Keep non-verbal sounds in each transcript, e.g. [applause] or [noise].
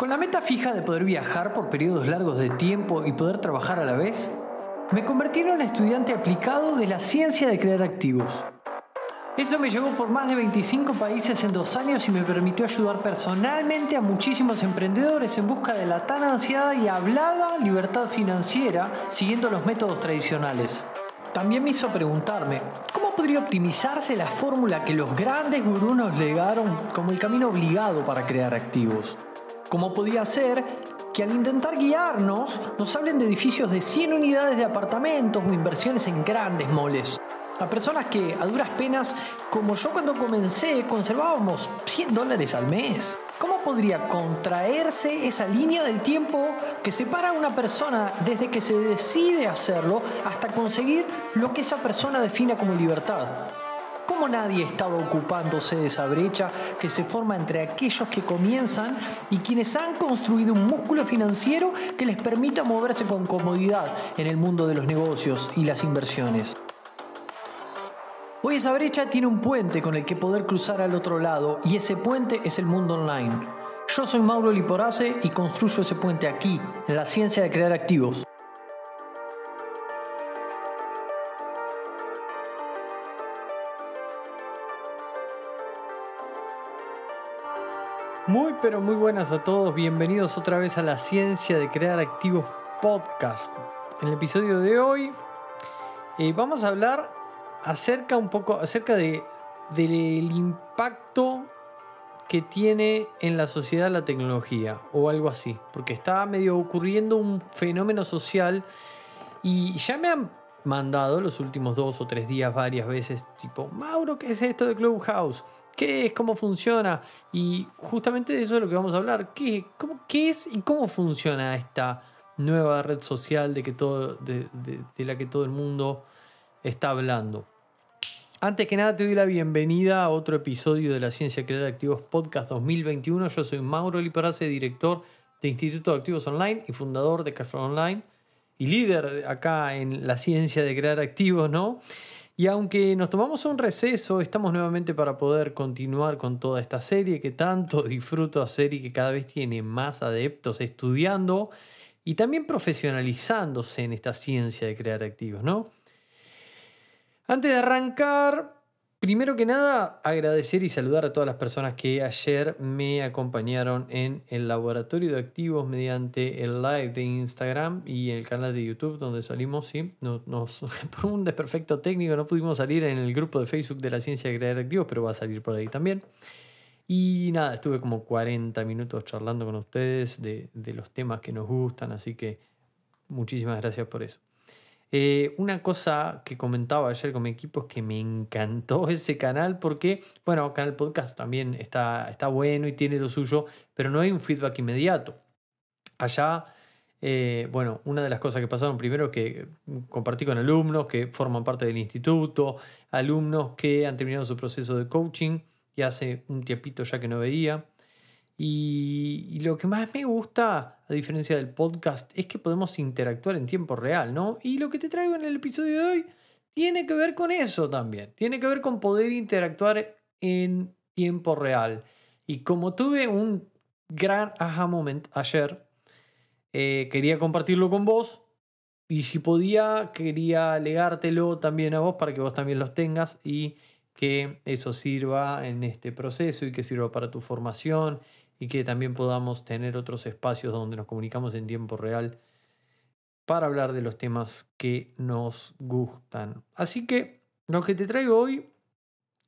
Con la meta fija de poder viajar por periodos largos de tiempo y poder trabajar a la vez, me convertí en un estudiante aplicado de la ciencia de crear activos. Eso me llevó por más de 25 países en dos años y me permitió ayudar personalmente a muchísimos emprendedores en busca de la tan ansiada y hablada libertad financiera siguiendo los métodos tradicionales. También me hizo preguntarme, ¿cómo podría optimizarse la fórmula que los grandes gurús nos legaron como el camino obligado para crear activos? ¿Cómo podía ser que al intentar guiarnos nos hablen de edificios de 100 unidades de apartamentos o inversiones en grandes moles? A personas que a duras penas, como yo cuando comencé, conservábamos 100 dólares al mes. ¿Cómo podría contraerse esa línea del tiempo que separa a una persona desde que se decide hacerlo hasta conseguir lo que esa persona defina como libertad? ¿Cómo nadie estaba ocupándose de esa brecha que se forma entre aquellos que comienzan y quienes han construido un músculo financiero que les permita moverse con comodidad en el mundo de los negocios y las inversiones? Hoy esa brecha tiene un puente con el que poder cruzar al otro lado y ese puente es el mundo online. Yo soy Mauro Liporace y construyo ese puente aquí, en la ciencia de crear activos. Muy pero muy buenas a todos, bienvenidos otra vez a la ciencia de crear activos podcast. En el episodio de hoy eh, vamos a hablar acerca un poco acerca de, del impacto que tiene en la sociedad la tecnología o algo así, porque está medio ocurriendo un fenómeno social y ya me han mandado los últimos dos o tres días varias veces, tipo, Mauro, ¿qué es esto de Clubhouse? ¿Qué es? ¿Cómo funciona? Y justamente de eso es lo que vamos a hablar. ¿Qué, cómo, qué es y cómo funciona esta nueva red social de, que todo, de, de la que todo el mundo está hablando? Antes que nada te doy la bienvenida a otro episodio de la Ciencia Crear Activos Podcast 2021. Yo soy Mauro Liporace, director de Instituto de Activos Online y fundador de Cashflow Online y líder acá en la ciencia de crear activos, ¿no? Y aunque nos tomamos un receso, estamos nuevamente para poder continuar con toda esta serie que tanto [laughs] disfruto hacer y que cada vez tiene más adeptos estudiando y también profesionalizándose en esta ciencia de crear activos, ¿no? Antes de arrancar, primero que nada, agradecer y saludar a todas las personas que ayer me acompañaron en el laboratorio de activos mediante el live de Instagram y el canal de YouTube donde salimos, sí, nos, [laughs] por un desperfecto técnico no pudimos salir en el grupo de Facebook de la ciencia de crear activos, pero va a salir por ahí también. Y nada, estuve como 40 minutos charlando con ustedes de, de los temas que nos gustan, así que muchísimas gracias por eso. Eh, una cosa que comentaba ayer con mi equipo es que me encantó [laughs] ese canal porque, bueno, canal podcast también está, está bueno y tiene lo suyo, pero no hay un feedback inmediato. Allá, eh, bueno, una de las cosas que pasaron primero es que compartí con alumnos que forman parte del instituto, alumnos que han terminado su proceso de coaching y hace un tiempito ya que no veía. Y, lo que más me gusta, a diferencia del podcast, es que podemos interactuar en tiempo real, ¿no? Y lo que te traigo en el episodio de hoy tiene que ver con eso también. Tiene que ver con poder interactuar en tiempo real. Y como tuve un gran aha moment ayer, eh, quería compartirlo con vos. Y si podía, quería legártelo también a vos para que vos también los tengas y que eso sirva en este proceso y que sirva para tu formación y que también podamos tener otros espacios donde nos comunicamos en tiempo real para hablar de los temas que nos gustan. Así que lo que te traigo hoy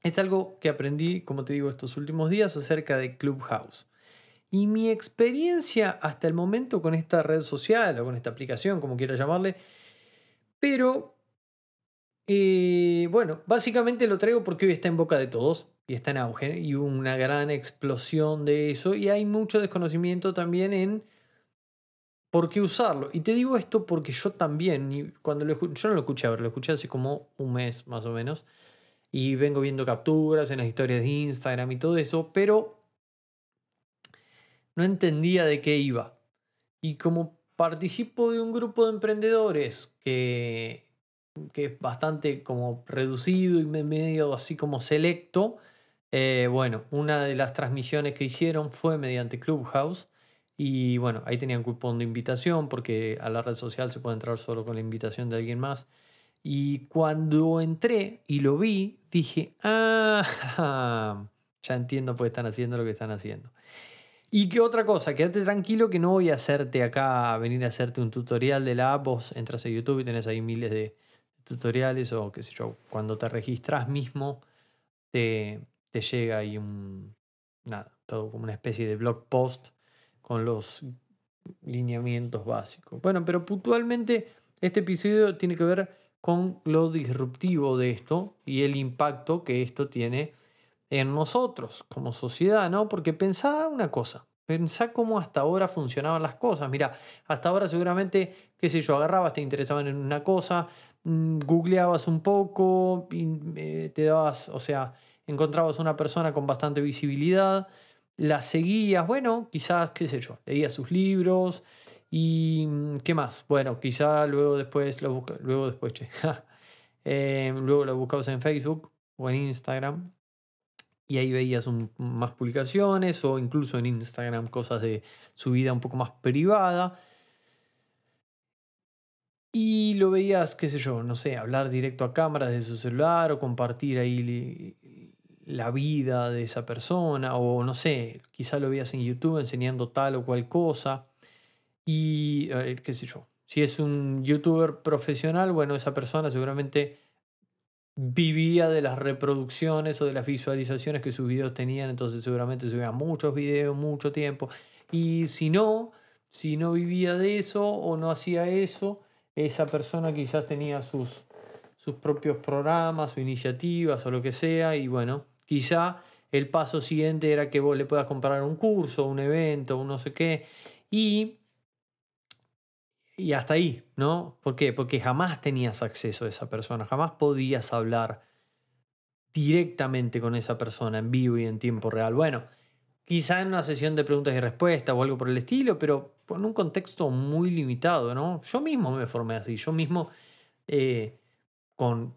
es algo que aprendí, como te digo, estos últimos días acerca de Clubhouse. Y mi experiencia hasta el momento con esta red social o con esta aplicación, como quieras llamarle, pero eh, bueno, básicamente lo traigo porque hoy está en boca de todos y está en auge y una gran explosión de eso y hay mucho desconocimiento también en por qué usarlo. Y te digo esto porque yo también, cuando lo yo no lo escuché ahora, lo escuché hace como un mes más o menos y vengo viendo capturas en las historias de Instagram y todo eso, pero no entendía de qué iba. Y como participo de un grupo de emprendedores que, que es bastante como reducido y medio así como selecto, eh, bueno, una de las transmisiones que hicieron fue mediante Clubhouse Y bueno, ahí tenían cupón de invitación porque a la red social se puede entrar solo con la invitación de alguien más. Y cuando entré y lo vi, dije, ah, [laughs] ya entiendo por están haciendo lo que están haciendo. Y qué otra cosa, quédate tranquilo que no voy a hacerte acá, venir a hacerte un tutorial de la app. Vos entras a YouTube y tenés ahí miles de tutoriales o qué sé yo. Cuando te registras mismo, te, te llega ahí un, nada, todo como una especie de blog post con los lineamientos básicos. Bueno, pero puntualmente este episodio tiene que ver con lo disruptivo de esto y el impacto que esto tiene en nosotros como sociedad, ¿no? Porque pensá una cosa, pensá cómo hasta ahora funcionaban las cosas. Mira, hasta ahora seguramente, qué sé yo, agarrabas, te interesaban en una cosa, mm, googleabas un poco, eh, te dabas, o sea, encontrabas una persona con bastante visibilidad, la seguías, bueno, quizás, qué sé yo, leías sus libros y mm, qué más. Bueno, quizás luego después lo busca, luego después, che, [laughs] eh, luego lo buscabas en Facebook o en Instagram y ahí veías más publicaciones o incluso en Instagram cosas de su vida un poco más privada. Y lo veías, qué sé yo, no sé, hablar directo a cámara de su celular o compartir ahí la vida de esa persona o no sé, quizá lo veías en YouTube enseñando tal o cual cosa y eh, qué sé yo, si es un youtuber profesional, bueno, esa persona seguramente vivía de las reproducciones o de las visualizaciones que sus videos tenían, entonces seguramente se veían muchos videos, mucho tiempo. Y si no, si no vivía de eso o no hacía eso, esa persona quizás tenía sus, sus propios programas o iniciativas o lo que sea, y bueno, Quizá el paso siguiente era que vos le puedas comprar un curso, un evento, un no sé qué. Y, y hasta ahí, ¿no? ¿Por qué? Porque jamás tenías acceso a esa persona, jamás podías hablar directamente con esa persona en vivo y en tiempo real. Bueno, quizá en una sesión de preguntas y respuestas o algo por el estilo, pero en un contexto muy limitado, ¿no? Yo mismo me formé así, yo mismo eh, con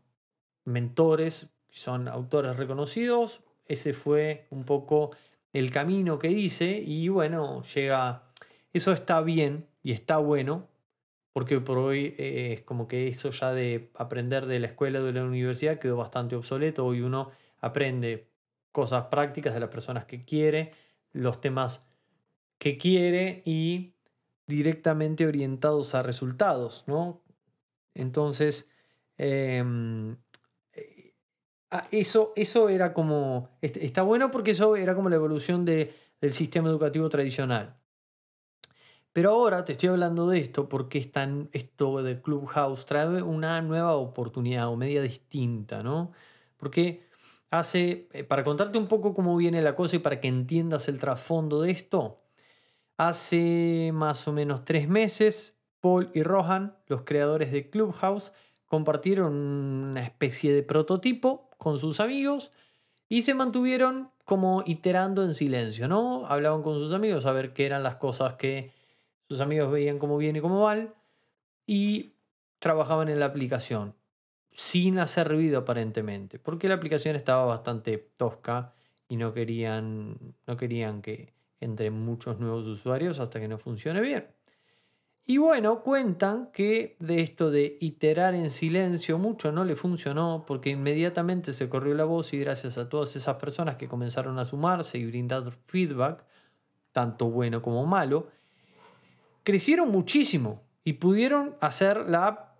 mentores son autores reconocidos. Ese fue un poco el camino que hice y bueno, llega, eso está bien y está bueno, porque por hoy eh, es como que eso ya de aprender de la escuela o de la universidad quedó bastante obsoleto. Hoy uno aprende cosas prácticas de las personas que quiere, los temas que quiere y directamente orientados a resultados, ¿no? Entonces, em, Ah, eso, eso era como, está bueno porque eso era como la evolución de, del sistema educativo tradicional. Pero ahora te estoy hablando de esto porque están, esto de Clubhouse trae una nueva oportunidad o media distinta, ¿no? Porque hace, eh, para contarte un poco cómo viene la cosa y para que entiendas el trasfondo de esto, hace más o menos tres meses, Paul y Rohan, los creadores de Clubhouse, compartieron una especie de prototipo con sus amigos y se mantuvieron como iterando en silencio, ¿no? Hablaban con sus amigos a ver qué eran las cosas que sus amigos veían como bien y como mal y trabajaban en la aplicación sin hacer ruido aparentemente, porque la aplicación estaba bastante tosca y no querían, no querían que entren muchos nuevos usuarios hasta que no funcione bien. Y bueno, cuentan que de esto de iterar en silencio mucho no le funcionó porque inmediatamente se corrió la voz y gracias a todas esas personas que comenzaron a sumarse y brindar feedback, tanto bueno como malo, crecieron muchísimo y pudieron hacer la app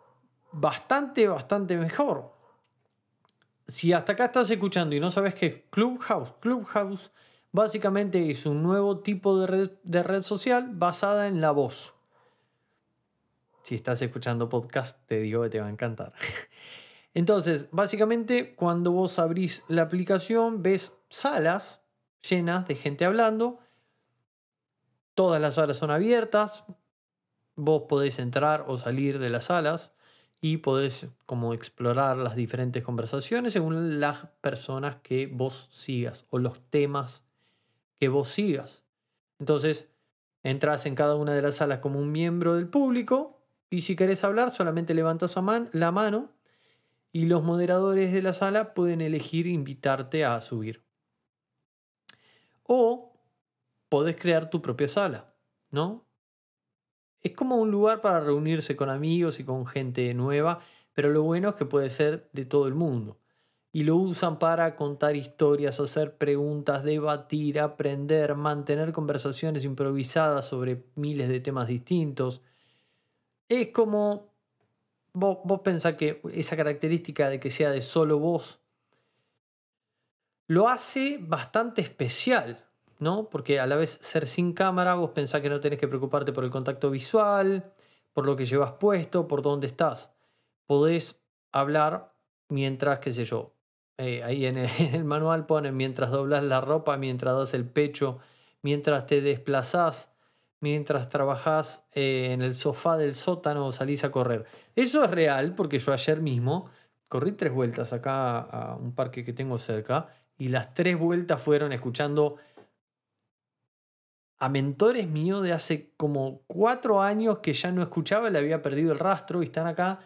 bastante, bastante mejor. Si hasta acá estás escuchando y no sabes qué es Clubhouse, Clubhouse básicamente es un nuevo tipo de red, de red social basada en la voz si estás escuchando podcast, te digo que te va a encantar. [laughs] Entonces, básicamente, cuando vos abrís la aplicación, ves salas llenas de gente hablando. Todas las salas son abiertas. Vos podés entrar o salir de las salas y podés como explorar las diferentes conversaciones según las personas que vos sigas o los temas que vos sigas. Entonces, entras en cada una de las salas como un miembro del público y si querés hablar, solamente levantas la mano y los moderadores de la sala pueden elegir invitarte a subir. O podés crear tu propia sala. ¿no? Es como un lugar para reunirse con amigos y con gente nueva, pero lo bueno es que puede ser de todo el mundo. Y lo usan para contar historias, hacer preguntas, debatir, aprender, mantener conversaciones improvisadas sobre miles de temas distintos. Es como vos, vos pensás que esa característica de que sea de solo vos lo hace bastante especial, ¿no? Porque a la vez ser sin cámara, vos pensás que no tenés que preocuparte por el contacto visual, por lo que llevas puesto, por dónde estás. Podés hablar mientras, qué sé yo, eh, ahí en el, [laughs] manual ponen mientras doblas la ropa, mientras das el pecho, mientras te desplazás, mientras trabajás eh, en el sofá del sótano o salís a correr. Eso es real porque yo ayer mismo corrí tres vueltas acá a un parque que tengo cerca y las tres vueltas fueron escuchando a mentores míos de hace como cuatro años que ya no escuchaba, le había perdido el rastro y están acá.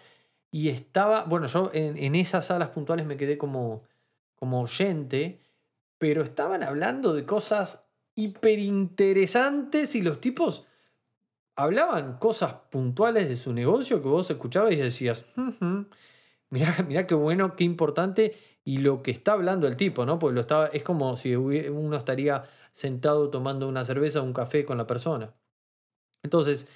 Y estaba, bueno, yo en, esas salas puntuales me quedé como, como oyente, pero estaban hablando de cosas hiper interesantes y los tipos hablaban cosas puntuales de su negocio que vos escuchabas y decías, mira mirá, qué bueno, qué importante y lo que está hablando el tipo, ¿no? Pues lo estaba, es como si uno estaría sentado tomando una cerveza o un café con la persona. Entonces,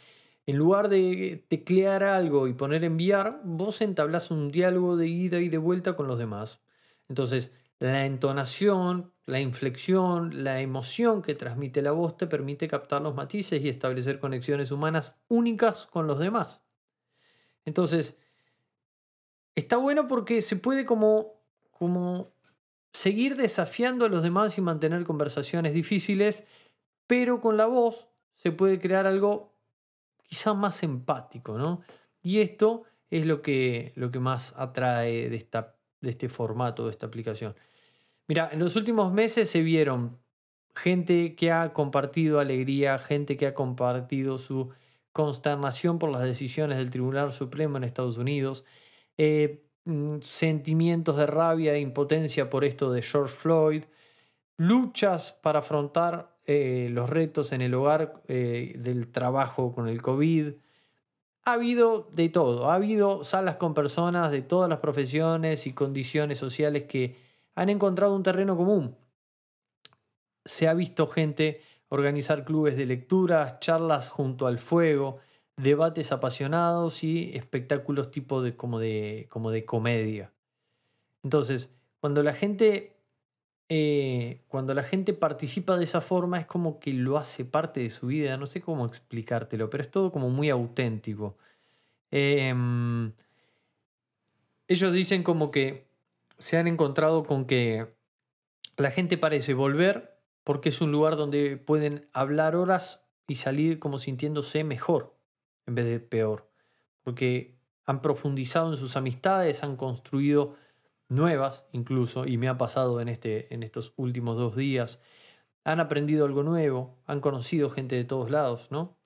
en lugar de teclear algo y poner enviar, vos entablas un diálogo de ida y de vuelta con los demás. Entonces, la entonación, la inflexión, la emoción que transmite la voz te permite captar los matices y establecer conexiones humanas únicas con los demás. Entonces, está bueno porque se puede como, como seguir desafiando a los demás y mantener conversaciones difíciles, pero con la voz se puede crear algo quizá más empático, ¿no? Y esto es lo que, lo que más atrae de, esta, de este formato, de esta aplicación. Mira, en los últimos meses se vieron gente que ha compartido alegría, gente que ha compartido su consternación por las decisiones del Tribunal Supremo en Estados Unidos, eh, Mm, sentimientos de rabia e impotencia por esto de George Floyd, luchas para afrontar eh, los retos en el hogar eh, del trabajo con el COVID. Ha habido de todo, ha habido salas con personas de todas las profesiones y condiciones sociales que han encontrado un terreno común. Se ha visto gente organizar clubes de lectura, charlas junto al fuego, debates apasionados y espectáculos tipo de como de, como de comedia. Entonces, cuando la gente eh, cuando la gente participa de esa forma es como que lo hace parte de su vida, no sé cómo explicártelo, pero es todo como muy auténtico. Em, ellos dicen como que se han encontrado con que la gente parece volver porque es un lugar donde pueden hablar horas y salir como sintiéndose mejor en vez de peor. Porque han profundizado en sus amistades, han construido nuevas incluso, y me ha pasado en, este, en estos últimos dos días. Han aprendido algo nuevo, han conocido gente de todos lados, ¿no?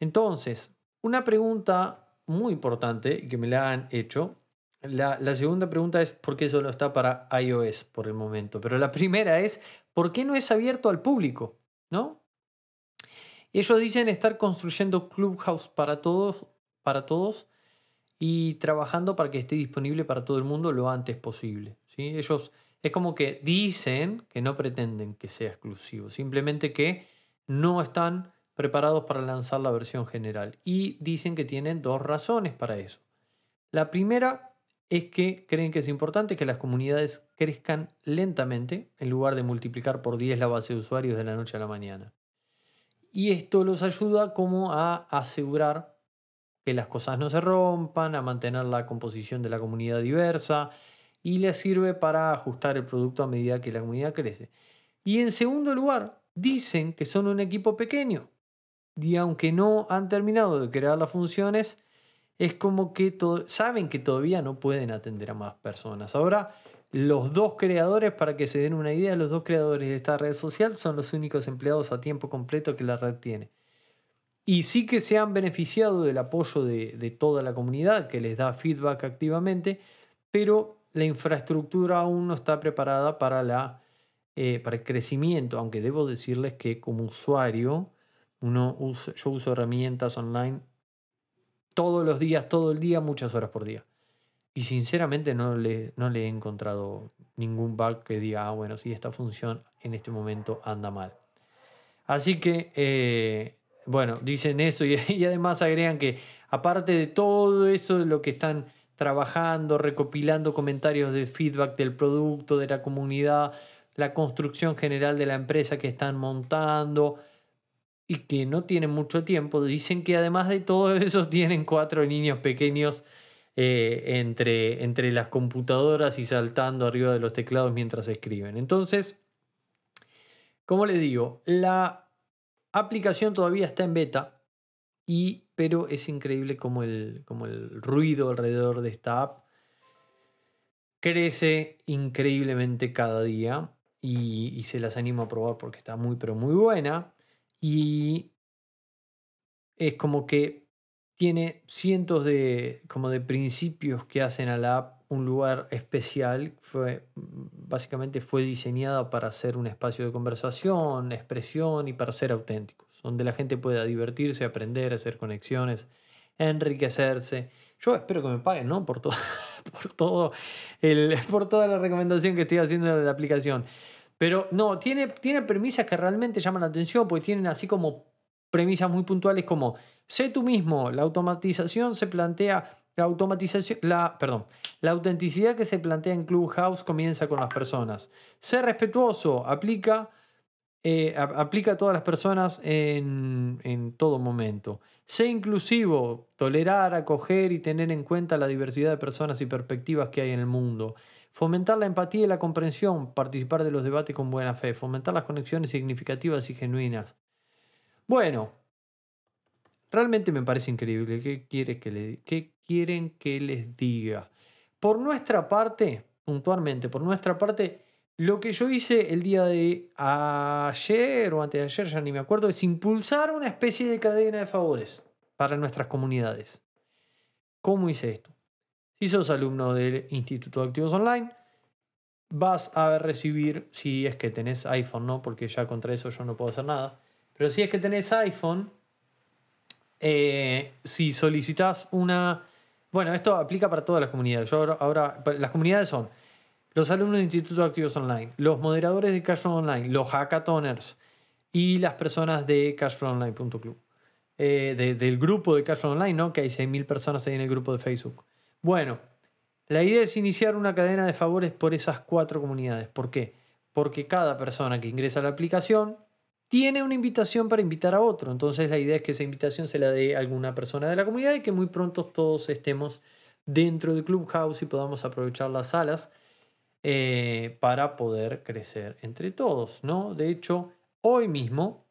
Entonces, una pregunta muy importante que me la han hecho. La, la, segunda pregunta es por qué solo está para iOS por el momento. Pero la [laughs] primera es por qué no es abierto al público, ¿no? Ellos dicen estar construyendo Clubhouse para todos, para todos y trabajando para que esté disponible para todo el mundo lo antes posible. ¿sí? Ellos es como que dicen que no pretenden que sea exclusivo, simplemente que no están preparados para lanzar la versión general. Y dicen que tienen dos razones para eso. La primera es que creen que es importante que las comunidades crezcan lentamente en lugar de multiplicar por 10 la base de usuarios de la noche a la mañana. Y esto los ayuda como a asegurar que las cosas no se rompan, a mantener la composición de la comunidad diversa y les sirve para ajustar el producto a medida que la comunidad crece. Y en segundo lugar, dicen que son un equipo pequeño y aunque no han terminado de crear las funciones, es como que saben que todavía no pueden atender a más personas. Ahora los dos creadores, para que se den una idea, los dos creadores de esta red social son los únicos empleados a tiempo completo que la red tiene. Y sí que se han beneficiado del apoyo de, toda la comunidad que les da feedback activamente, pero la infraestructura aún no está preparada para, la, eh, para el crecimiento, aunque debo decirles que como usuario Uno yo uso herramientas online todos los días, todo el día, muchas horas por día. Y sinceramente no le, he encontrado ningún bug que diga, ah, bueno, sí, esta función en este momento anda mal. Así que, eh, bueno, dicen eso y, [laughs] y, además agregan que aparte de todo eso, lo que están trabajando, recopilando comentarios de feedback del producto, de la comunidad, la construcción general de la empresa que están montando, y que no tienen mucho tiempo, dicen que además de todo [laughs] eso tienen cuatro niños pequeños eh, entre, entre las computadoras y saltando arriba de los teclados mientras escriben. Entonces, como les digo, la aplicación todavía está en beta, y, pero es increíble como el, como el ruido alrededor de esta app crece increíblemente cada día y, y se las animo a probar porque está muy pero muy buena. Y es como que tiene cientos de, como de principios que hacen a la app un lugar especial. Fue, básicamente fue diseñada para ser un espacio de conversación, expresión y para ser auténticos, donde la gente pueda divertirse, aprender, hacer conexiones, enriquecerse. Yo espero que me paguen, ¿no? Por todo, [laughs] por todo el, por toda la recomendación que estoy haciendo de la aplicación. Pero no, tiene, tiene premisas que realmente llaman la atención, porque tienen así como premisas muy puntuales como sé tú mismo, la automatización se plantea, la automatización, la, perdón, la autenticidad que se plantea en Clubhouse comienza con las personas. Sé respetuoso, aplica, eh, aplica a todas las personas en, en todo momento. Sé inclusivo, tolerar, acoger y tener en cuenta la diversidad de personas y perspectivas que hay en el mundo. Fomentar la empatía y la comprensión, participar de los debates con buena fe, fomentar las conexiones significativas y genuinas. Bueno, realmente me parece increíble. ¿Qué, que le, qué quieren que les diga? Por nuestra parte, puntualmente, por nuestra parte, lo que yo hice el día de ayer o antes de ayer, ya ni me acuerdo, es impulsar una especie de cadena de favores para nuestras comunidades. ¿Cómo hice esto? Si sos alumno del Instituto de Activos Online, vas a recibir, si es que tenés iPhone, ¿no? Porque ya contra eso yo no puedo hacer nada. Pero si es que tenés iPhone, eh, si solicitas una... Bueno, esto aplica para todas las comunidades. Yo ahora, las comunidades son los alumnos del Instituto de Activos Online, los moderadores de Cashflow Online, los hackathoners y las personas de cashflowonline.club. Eh, del grupo de Cashflow Online, ¿no? Que hay 6.000 personas ahí en el grupo de Facebook. Bueno, la idea es iniciar una cadena de favores por esas cuatro comunidades. ¿Por qué? Porque cada persona que ingresa a la aplicación tiene una invitación para invitar a otro. Entonces la idea es que esa invitación se la dé a alguna persona de la comunidad y que muy pronto todos estemos dentro de Clubhouse y podamos aprovechar las salas eh, para poder crecer entre todos. ¿no? De hecho, hoy mismo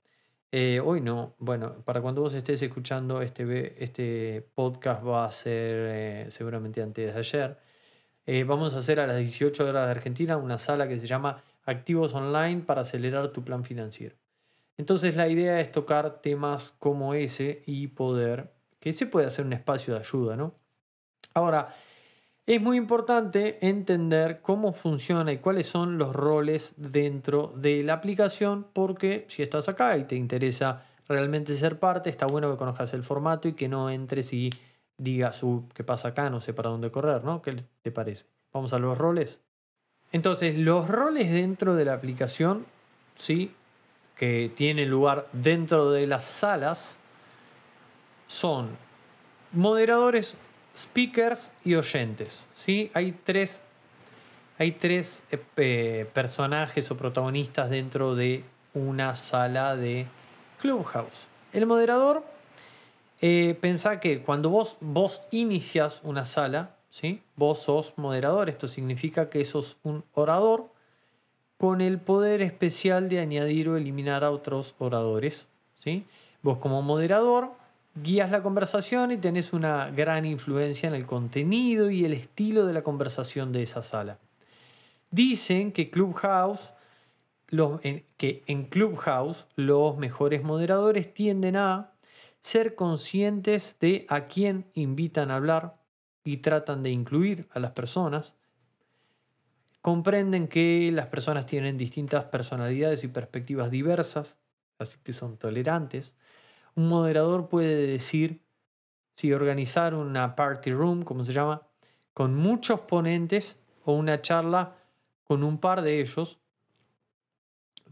eh, hoy no, bueno, para cuando vos estés escuchando este, este podcast va a ser eh, seguramente antes de ayer. Eh, vamos a hacer a las 18 horas de Argentina una sala que se llama Activos Online para acelerar tu plan financiero. Entonces la idea es tocar temas como ese y poder, que se puede hacer un espacio de ayuda, ¿no? Ahora, es muy importante entender cómo funciona y cuáles son los roles dentro de la aplicación, porque si estás acá y te interesa realmente ser parte, está bueno que conozcas el formato y que no entres y digas, uh, ¿qué pasa acá? No sé para dónde correr, ¿no? ¿Qué te parece? Vamos a los roles. Entonces, los roles dentro de la aplicación, sí, que tienen lugar dentro de las salas, son moderadores speakers y oyentes. ¿sí? Hay tres, hay tres eh, personajes o protagonistas dentro de una sala de Clubhouse. El moderador, eh, pensá que cuando vos, vos inicias una sala, ¿sí? vos sos moderador. Esto significa que sos un orador con el poder especial de añadir o eliminar a otros oradores. ¿sí? Vos como moderador guías la conversación y tenés una gran influencia en el contenido y el estilo de la conversación de esa sala. Dicen que los, que en Clubhouse los mejores moderadores tienden a ser conscientes de a quién invitan a hablar y tratan de incluir a las personas. Comprenden que las personas tienen distintas personalidades y perspectivas diversas así que son tolerantes. Un moderador puede decir si organizar una party room, como se llama, con muchos ponentes o una charla con un par de ellos.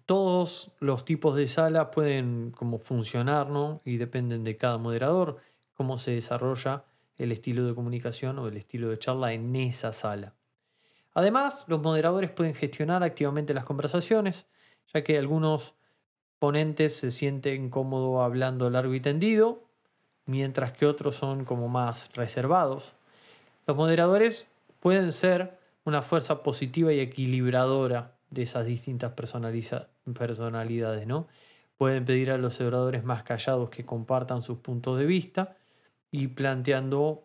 Todos los tipos de sala pueden como funcionar, ¿no? Y dependen de cada moderador, cómo se desarrolla el estilo de comunicación o el estilo de charla en esa sala. Además, los moderadores pueden gestionar activamente las conversaciones, ya que algunos ponentes se sienten cómodos hablando largo y tendido, mientras que otros son como más reservados. Los moderadores pueden ser una fuerza positiva y equilibradora de esas distintas personalidades, ¿no? Pueden pedir a los oradores más callados que compartan sus puntos de vista y planteando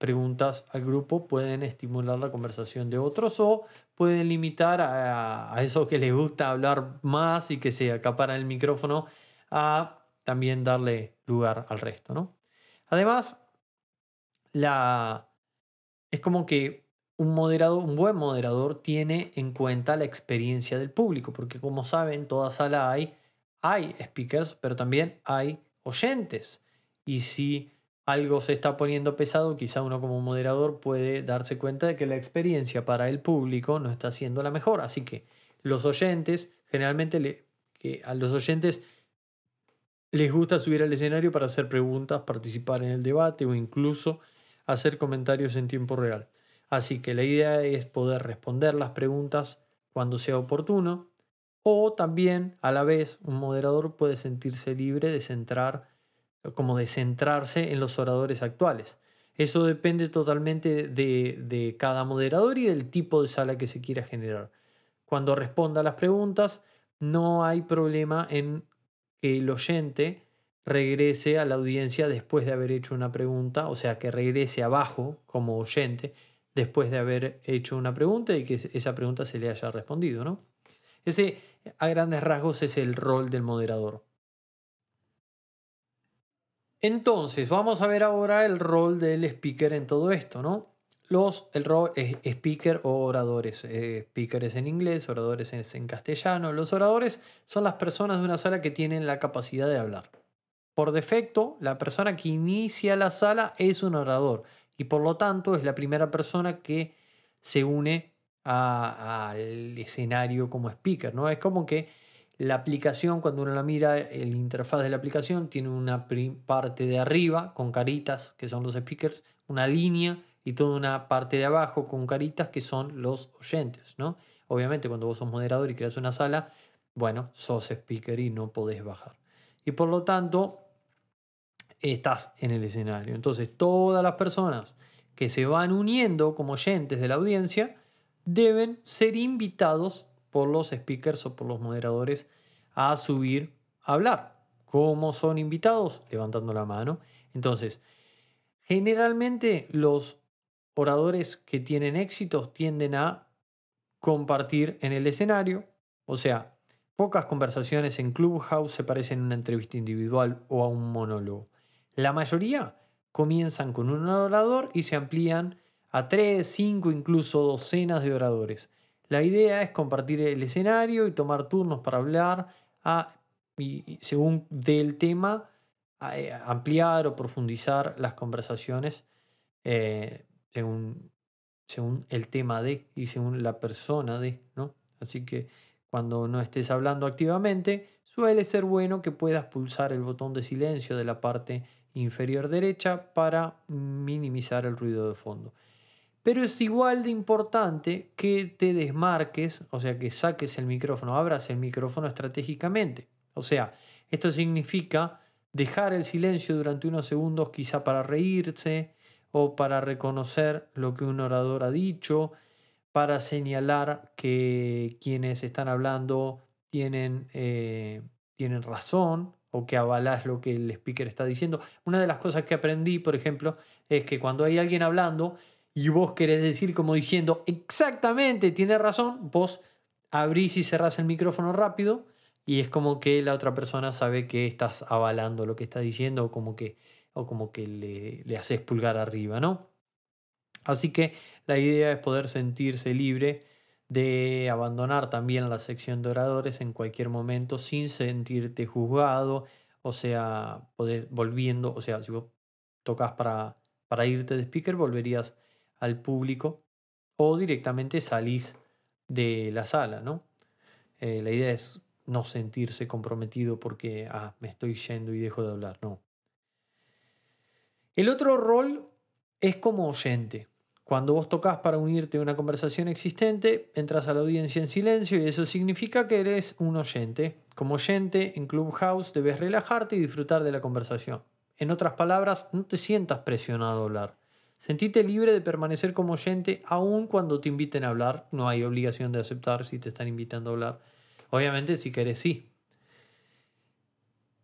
preguntas al grupo pueden estimular la conversación de otros o pueden limitar a, a esos que les gusta hablar más y que se acaparan el micrófono a también darle lugar al resto, ¿no? Además, la, es como que un un buen moderador tiene en cuenta la experiencia del público, porque como saben, en toda sala hay, hay speakers, pero también hay oyentes. Y si algo se está poniendo pesado, quizá uno como moderador puede darse cuenta de que la experiencia para el público no está siendo la mejor. Así que los oyentes, generalmente le, que a los oyentes les gusta subir al escenario para hacer preguntas, participar en el debate o incluso hacer comentarios en tiempo real. Así que la idea es poder responder las preguntas cuando sea oportuno o también a la vez un moderador puede sentirse libre de centrar como de centrarse en los oradores actuales. Eso depende totalmente de, de cada moderador y del tipo de sala que se quiera generar. Cuando responda a las preguntas, no hay problema en que el oyente regrese a la audiencia después de haber hecho una pregunta, o sea, que regrese abajo como oyente después de haber hecho una pregunta y que esa pregunta se le haya respondido, ¿no? Ese, a grandes rasgos, es el rol del moderador. Entonces, vamos a ver ahora el rol del speaker en todo esto, ¿no? Los, el rol es speaker o oradores. Eh, speaker es en inglés, oradores es en castellano. Los oradores son las personas de una sala que tienen la capacidad de hablar. Por defecto, la persona que inicia la sala es un orador y por lo tanto es la primera persona que se une al escenario como speaker. ¿no? Es como que la aplicación, cuando uno la mira, el interfaz de la aplicación tiene una parte de arriba con caritas, que son los speakers, una línea y toda una parte de abajo con caritas que son los oyentes, ¿no? Obviamente cuando vos sos moderador y creas una sala, bueno, sos speaker y no podés bajar. Y por lo tanto, estás en el escenario. Entonces, todas las personas que se van uniendo como oyentes de la audiencia deben ser invitados por los speakers o por los moderadores a subir a hablar. ¿Cómo son invitados? Levantando la mano. Entonces, generalmente los oradores que tienen éxito tienden a compartir en el escenario, o sea, pocas conversaciones en Clubhouse se parecen a una entrevista individual o a un monólogo. La mayoría comienzan con un orador y se amplían a tres, cinco, incluso docenas de oradores. La idea es compartir el escenario y tomar turnos para hablar a, y, según del tema, eh, ampliar o profundizar las conversaciones eh, según, según el tema de y según la persona de, ¿no? Así que cuando no estés hablando activamente, suele ser bueno que puedas pulsar el botón de silencio de la parte inferior derecha para minimizar el ruido de fondo. Pero es igual de importante que te desmarques, o sea, que saques el micrófono, abras el micrófono estratégicamente. O sea, esto significa dejar el silencio durante unos segundos quizá para reírse, o para reconocer lo que un orador ha dicho, para señalar que quienes están hablando tienen, eh, tienen razón o que avalás lo que el speaker está diciendo. Una de las cosas que aprendí, por ejemplo, es que cuando hay alguien hablando y vos querés decir como diciendo exactamente tiene razón, vos abrís y cerrás el micrófono rápido y es como que la otra persona sabe que estás avalando lo que está diciendo o como que o como que le, le haces pulgar arriba, ¿no? Así que la idea es poder sentirse libre de abandonar también la sección de oradores en cualquier momento sin sentirte juzgado, o sea, poder, volviendo, o sea, si vos tocas para, para irte de speaker, volverías al público o directamente salís de la sala, ¿no? Eh, la idea es no sentirse comprometido porque ah, me estoy yendo y dejo de hablar, no. El otro rol es como oyente. Cuando vos tocas para unirte a una conversación existente, entras a la audiencia en silencio y eso significa que eres un oyente. Como oyente en Clubhouse debes relajarte y disfrutar de la conversación. En otras palabras, no te sientas presionado a hablar. Sentite libre de permanecer como oyente aun cuando te inviten a hablar. No hay obligación de aceptar si te están invitando a hablar. Obviamente si querés sí.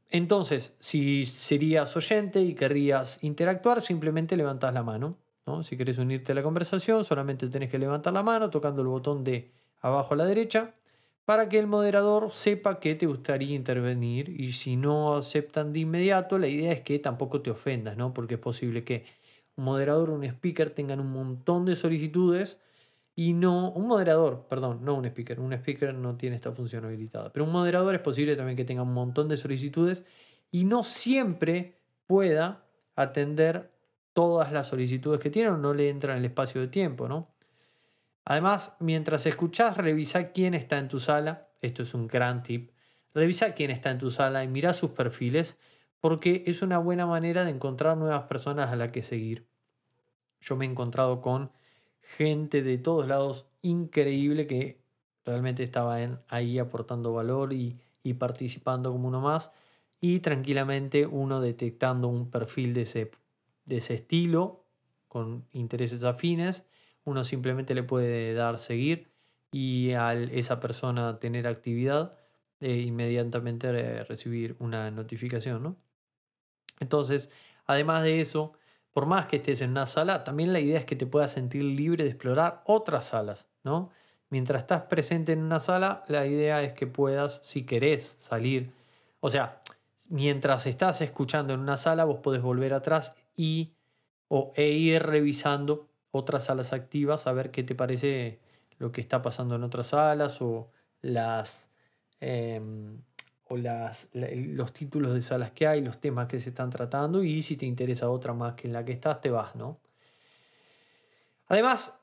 Entonces, si serías oyente y querrías interactuar, simplemente levantas la mano. Si quieres unirte a la conversación, solamente tenés que levantar la mano tocando el botón de abajo a la derecha para que el moderador sepa que te gustaría intervenir y si no aceptan de inmediato, la idea es que tampoco te ofendas, ¿no? Porque es posible que moderador o un speaker tengan un montón de solicitudes y no, un moderador, perdón, no un speaker, un speaker no tiene esta función habilitada, pero un moderador es posible también que tenga un montón de solicitudes y no siempre pueda atender todas las solicitudes que tienen o no le entran en el espacio de tiempo, ¿no? Además, mientras escuchás, revisa quién está en tu sala. Esto es un gran tip. Revisa quién está en tu sala y mira sus perfiles porque es una buena manera de encontrar nuevas personas a las que seguir. Yo me he encontrado con gente de todos lados increíble que realmente estaba ahí aportando valor y, participando como uno más y tranquilamente uno detectando un perfil de ese estilo, con intereses afines, uno simplemente le puede dar seguir y a esa persona tener actividad, e inmediatamente recibir una notificación. ¿no? Entonces, además de eso, por más que estés en una sala, también la idea es que te puedas sentir libre de explorar otras salas. ¿no? Mientras estás presente en una sala, la idea es que puedas, si querés, salir. O sea, mientras estás escuchando en una sala, vos podés volver atrás y o, e ir revisando otras salas activas a ver qué te parece lo que está pasando en otras salas o las em, o los títulos de salas que hay, los temas que se están tratando y si te interesa otra más que en la que estás, te vas, ¿no? Además,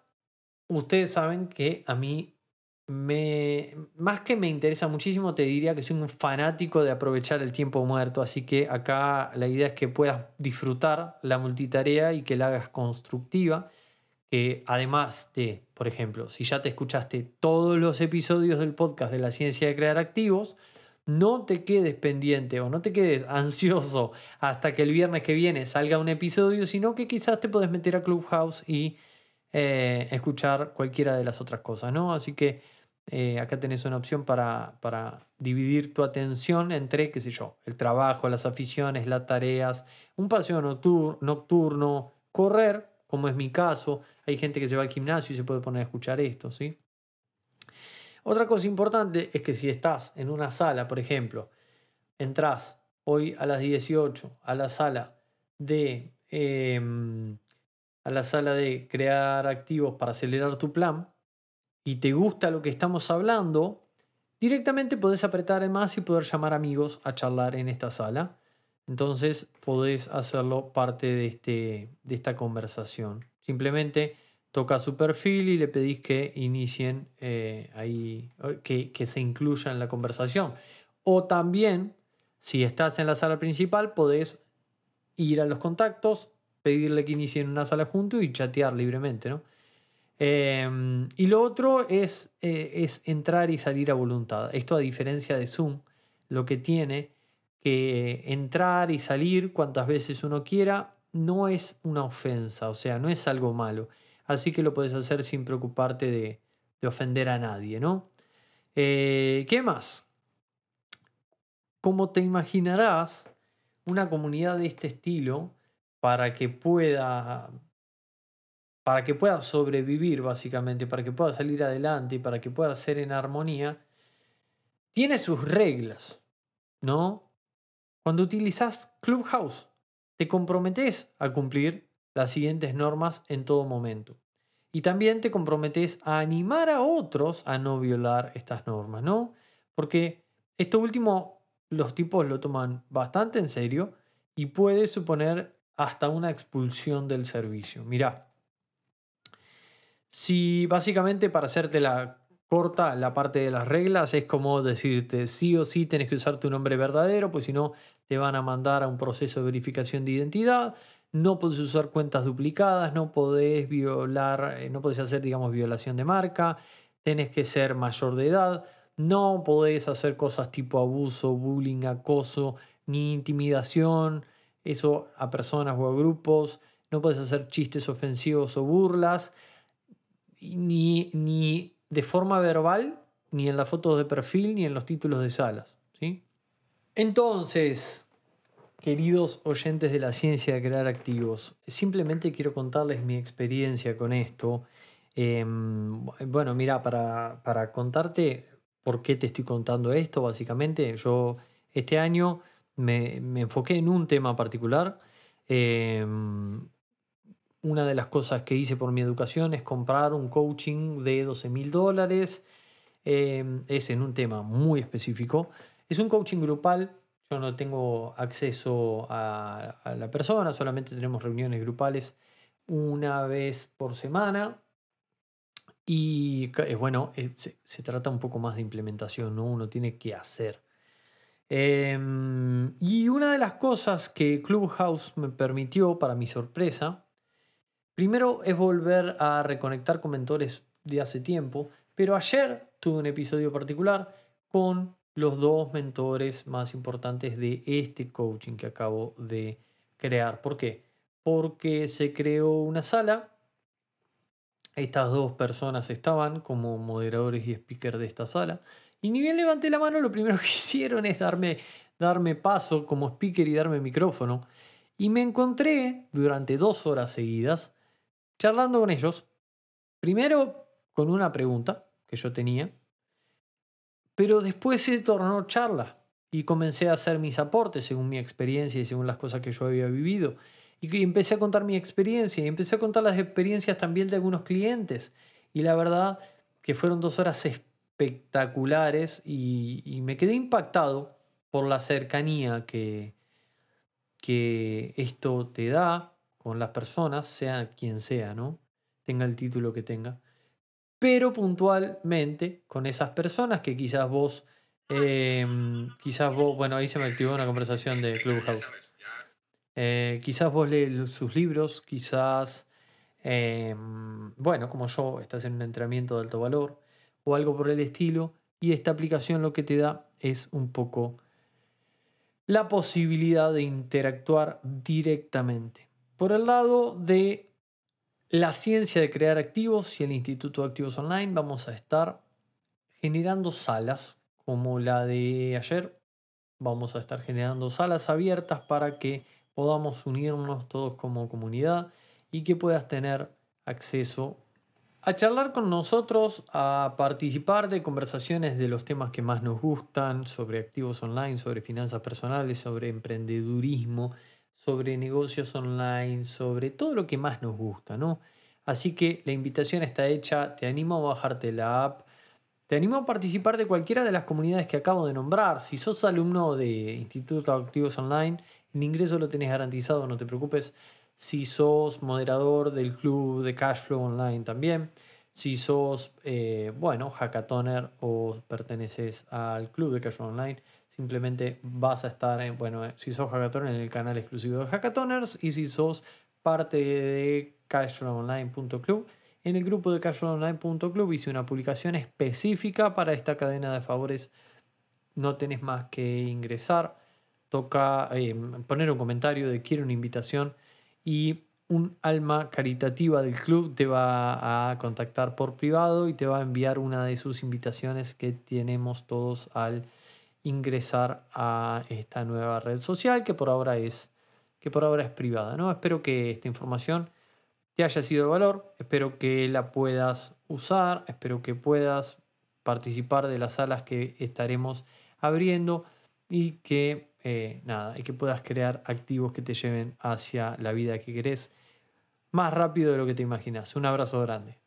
ustedes saben que a mí me, más que me interesa muchísimo, te diría que soy un fanático de aprovechar el tiempo muerto, así que acá la idea es que puedas disfrutar la multitarea y que la hagas constructiva, que además de, por ejemplo, si ya te escuchaste todos los episodios del podcast de la ciencia de crear activos, no te quedes pendiente o no te quedes [laughs] ansioso hasta que el viernes que viene salga un episodio, sino que quizás te puedes meter a Clubhouse y eh, escuchar cualquiera de las otras cosas, ¿no? Así que eh, acá tenés una opción para, para, dividir tu atención entre, qué sé yo, el trabajo, las aficiones, las tareas, un paseo nocturno, correr, como es mi caso. Hay gente que se va al gimnasio y se puede poner a escuchar esto, ¿sí? Otra cosa importante es que si estás en una sala, por ejemplo, entras hoy a las 18 a la sala de em, a la sala de crear activos para acelerar tu plan, y te gusta lo que estamos hablando, directamente podés apretar en más y poder llamar amigos a charlar en esta sala. Entonces podés hacerlo parte de, este, de esta conversación. Simplemente toca su perfil y le pedís que inicien eh, ahí, que, que se incluya en la conversación. O también, si estás en la sala principal, podés ir a los contactos, pedirle que inicien una sala junto y chatear libremente, ¿no? Em, y lo otro es, eh, es entrar y salir a voluntad. Esto a diferencia de Zoom, lo que tiene que entrar y salir cuantas veces uno quiera no es una ofensa, o sea, no es algo malo. Así que lo puedes hacer sin preocuparte de, ofender a nadie, ¿no? Eh, ¿Qué más? Como te imaginarás, una comunidad de este estilo, para que pueda para que pueda sobrevivir básicamente, para que pueda salir adelante y para que pueda ser en armonía, tiene sus reglas, ¿no? Cuando utilizas Clubhouse, te comprometes a cumplir las siguientes normas en todo momento. Y también te comprometes a animar a otros a no violar estas normas, ¿no? Porque esto último los tipos lo toman bastante en serio y puede suponer hasta una expulsión del servicio. Mirá, si básicamente para hacerte la corta, la parte de las reglas es como decirte sí o sí tenés que usar tu nombre verdadero, pues si no te van a mandar a un proceso de verificación de identidad, no podés usar cuentas duplicadas, no podés violar, eh, no podés hacer, digamos, violación de marca, tenés que ser mayor de edad, no podés hacer cosas tipo abuso, bullying, acoso, ni intimidación, eso a personas o a grupos, no podés hacer chistes ofensivos o burlas, ni, ni de forma verbal, ni en las fotos de perfil, ni en los títulos de salas. ¿sí? Entonces, queridos oyentes de la ciencia de crear activos, simplemente quiero contarles mi experiencia con esto. Em, bueno, mira, para, para contarte por qué te estoy contando esto, básicamente, yo este año me, enfoqué en un tema particular. Em, una de las cosas que hice por mi educación es comprar un coaching de 12 mil dólares. Em, es en un tema muy específico. Es un coaching grupal. No tengo acceso a, la persona, solamente tenemos reuniones grupales una vez por semana. Y bueno, eh, se, se, trata un poco más de implementación, ¿no? Uno tiene que hacer. Em, y una de las cosas que Clubhouse me permitió, para mi sorpresa, primero es volver a reconectar con mentores de hace tiempo, pero ayer tuve un episodio particular con los dos mentores más importantes de este coaching que acabo de crear. ¿Por qué? Porque se creó una sala. Estas dos personas estaban como moderadores y speakers de esta sala. Y ni bien levanté la mano, lo primero [laughs] que hicieron es darme, darme paso como speaker y darme micrófono. Y me encontré durante dos horas seguidas charlando con ellos. Primero con una pregunta que yo tenía, pero después se tornó charla y comencé a hacer mis aportes según mi experiencia y según las cosas que yo había vivido. Y empecé a contar mi experiencia y empecé a contar las experiencias también de algunos clientes. Y la verdad que fueron dos horas espectaculares y, me quedé impactado por la cercanía que, que esto te da con las personas, sea quien sea, ¿no? Tenga el título que tenga. Pero puntualmente con esas personas que quizás vos, em, quizás vos, bueno, ahí se me activó una conversación de Clubhouse. Eh, quizás vos lees sus libros, quizás, em, bueno, como yo, estás en un entrenamiento de alto valor, o algo por el estilo. Y esta aplicación lo que te da es un poco la posibilidad de interactuar directamente. Por el lado de la ciencia de crear activos y el Instituto de Activos Online vamos a estar generando salas como la de ayer. Vamos a estar generando salas abiertas para que podamos unirnos todos como comunidad y que puedas tener acceso a charlar con nosotros, a participar de conversaciones de los temas que más nos gustan, sobre activos online, sobre finanzas personales, sobre emprendedurismo, sobre negocios online, sobre todo lo que más nos gusta, ¿no? Así que la invitación está hecha, te animo a bajarte la app, te animo a participar de cualquiera de las comunidades que acabo de nombrar. Si sos alumno de Instituto Activos Online, el ingreso lo tenés garantizado, no te preocupes si sos moderador del club de Cashflow Online también, si sos, eh, bueno, hackatoner o perteneces al club de Cashflow Online, simplemente vas a estar, en, bueno, si sos hackatoner en el canal exclusivo de hackatoners y si sos parte de cashflowonline.club, en el grupo de cashflowonline.club hice una publicación específica para esta cadena de favores. No tenés más que ingresar, toca eh, poner un comentario de quiero una invitación y un alma caritativa del club te va a contactar por privado y te va a enviar una de sus invitaciones que tenemos todos al ingresar a esta nueva red social que por ahora es que por ahora es privada, ¿no? Espero que esta información te haya sido de valor, espero que la puedas usar, espero que puedas participar de las salas que estaremos abriendo y que eh, nada, y que puedas crear activos que te lleven hacia la vida que querés más rápido de lo que te imaginas. Un abrazo grande.